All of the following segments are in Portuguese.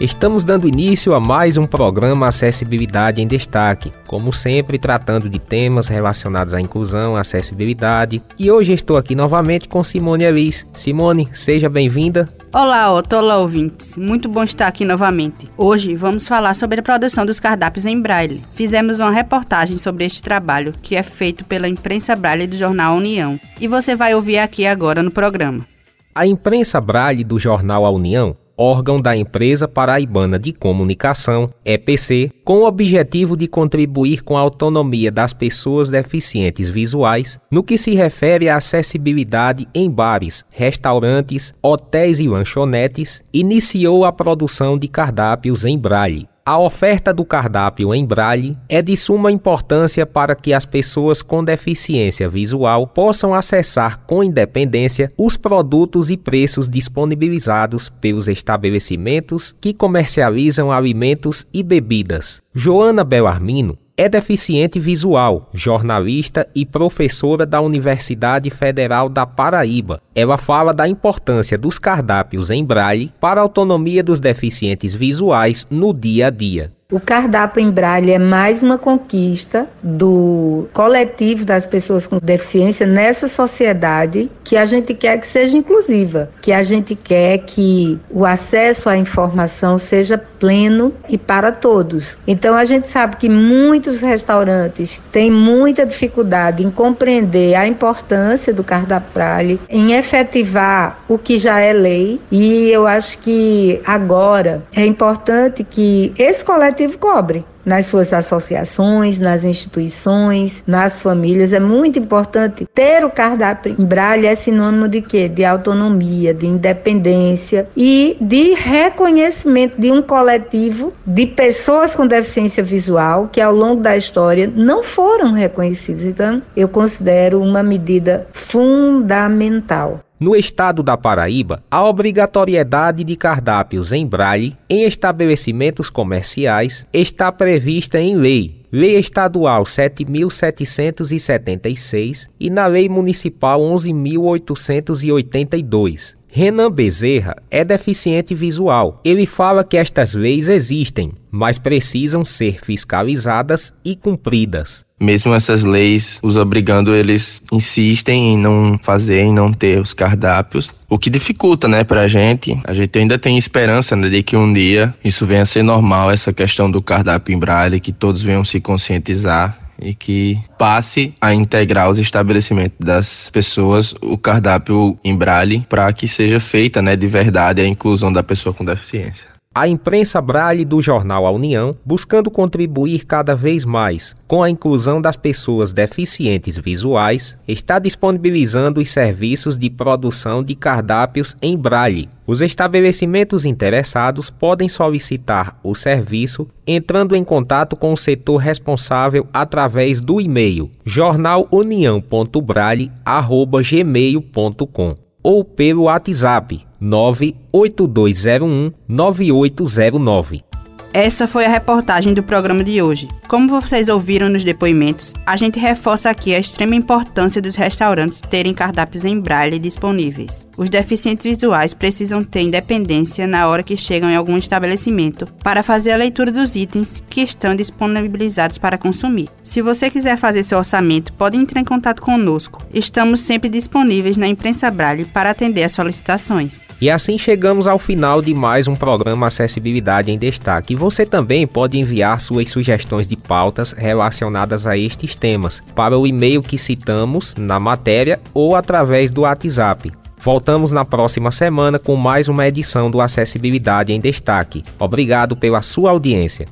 Estamos dando início a mais um programa Acessibilidade em Destaque, como sempre tratando de temas relacionados à inclusão, acessibilidade. E hoje estou aqui novamente com Simone Elis. Simone, seja bem-vinda. Olá, Otto, olá ouvintes. Muito bom estar aqui novamente. Hoje vamos falar sobre a produção dos cardápios em braille. Fizemos uma reportagem sobre este trabalho, que é feito pela imprensa braille do jornal União, e você vai ouvir aqui agora no programa. A imprensa braille do jornal A União órgão da Empresa Paraibana de Comunicação, EPC, com o objetivo de contribuir com a autonomia das pessoas deficientes visuais no que se refere à acessibilidade em bares, restaurantes, hotéis e lanchonetes, iniciou a produção de cardápios em braille. A oferta do cardápio em braille é de suma importância para que as pessoas com deficiência visual possam acessar com independência os produtos e preços disponibilizados pelos estabelecimentos que comercializam alimentos e bebidas. Joana Belarmino é deficiente visual, jornalista e professora da Universidade Federal da Paraíba. Ela fala da importância dos cardápios em braille para a autonomia dos deficientes visuais no dia a dia. O cardápio em braille é mais uma conquista do coletivo das pessoas com deficiência nessa sociedade que a gente quer que seja inclusiva, que a gente quer que o acesso à informação seja pleno e para todos. Então a gente sabe que muitos restaurantes têm muita dificuldade em compreender a importância do cardápio braille, em efetivar o que já é lei, e eu acho que agora é importante que esse coletivo cobre nas suas associações, nas instituições, nas famílias. É muito importante ter o cardápio em braille é sinônimo de quê? De autonomia, de independência e de reconhecimento de um coletivo de pessoas com deficiência visual que ao longo da história não foram reconhecidas. Então, eu considero uma medida fundamental. No estado da Paraíba, a obrigatoriedade de cardápios em braille em estabelecimentos comerciais está prevista em lei, Lei Estadual 7.776 e na Lei Municipal 11.882. Renan Bezerra é deficiente visual. Ele fala que estas leis existem, mas precisam ser fiscalizadas e cumpridas. Mesmo essas leis os obrigando, eles insistem em não fazer, em não ter os cardápios, o que dificulta, né, pra gente. A gente ainda tem esperança né, de que um dia isso venha a ser normal, essa questão do cardápio em braille, que todos venham se conscientizar e que passe a integrar os estabelecimentos das pessoas o cardápio em braille para que seja feita né, de verdade a inclusão da pessoa com deficiência. A imprensa Braille do jornal A União, buscando contribuir cada vez mais com a inclusão das pessoas deficientes visuais, está disponibilizando os serviços de produção de cardápios em Braille. Os estabelecimentos interessados podem solicitar o serviço entrando em contato com o setor responsável através do e-mail jornalunião.braille@gmail.com ou pelo WhatsApp 98201 9809. Essa foi a reportagem do programa de hoje. Como vocês ouviram nos depoimentos, a gente reforça aqui a extrema importância dos restaurantes terem cardápios em braille disponíveis. Os deficientes visuais precisam ter independência na hora que chegam em algum estabelecimento para fazer a leitura dos itens que estão disponibilizados para consumir. Se você quiser fazer seu orçamento, pode entrar em contato conosco. Estamos sempre disponíveis na imprensa braille para atender as solicitações. E assim chegamos ao final de mais um programa Acessibilidade em Destaque. Você também pode enviar suas sugestões de pautas relacionadas a estes temas para o e-mail que citamos na matéria ou através do WhatsApp. Voltamos na próxima semana com mais uma edição do Acessibilidade em Destaque. Obrigado pela sua audiência.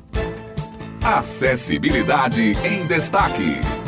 Acessibilidade em Destaque.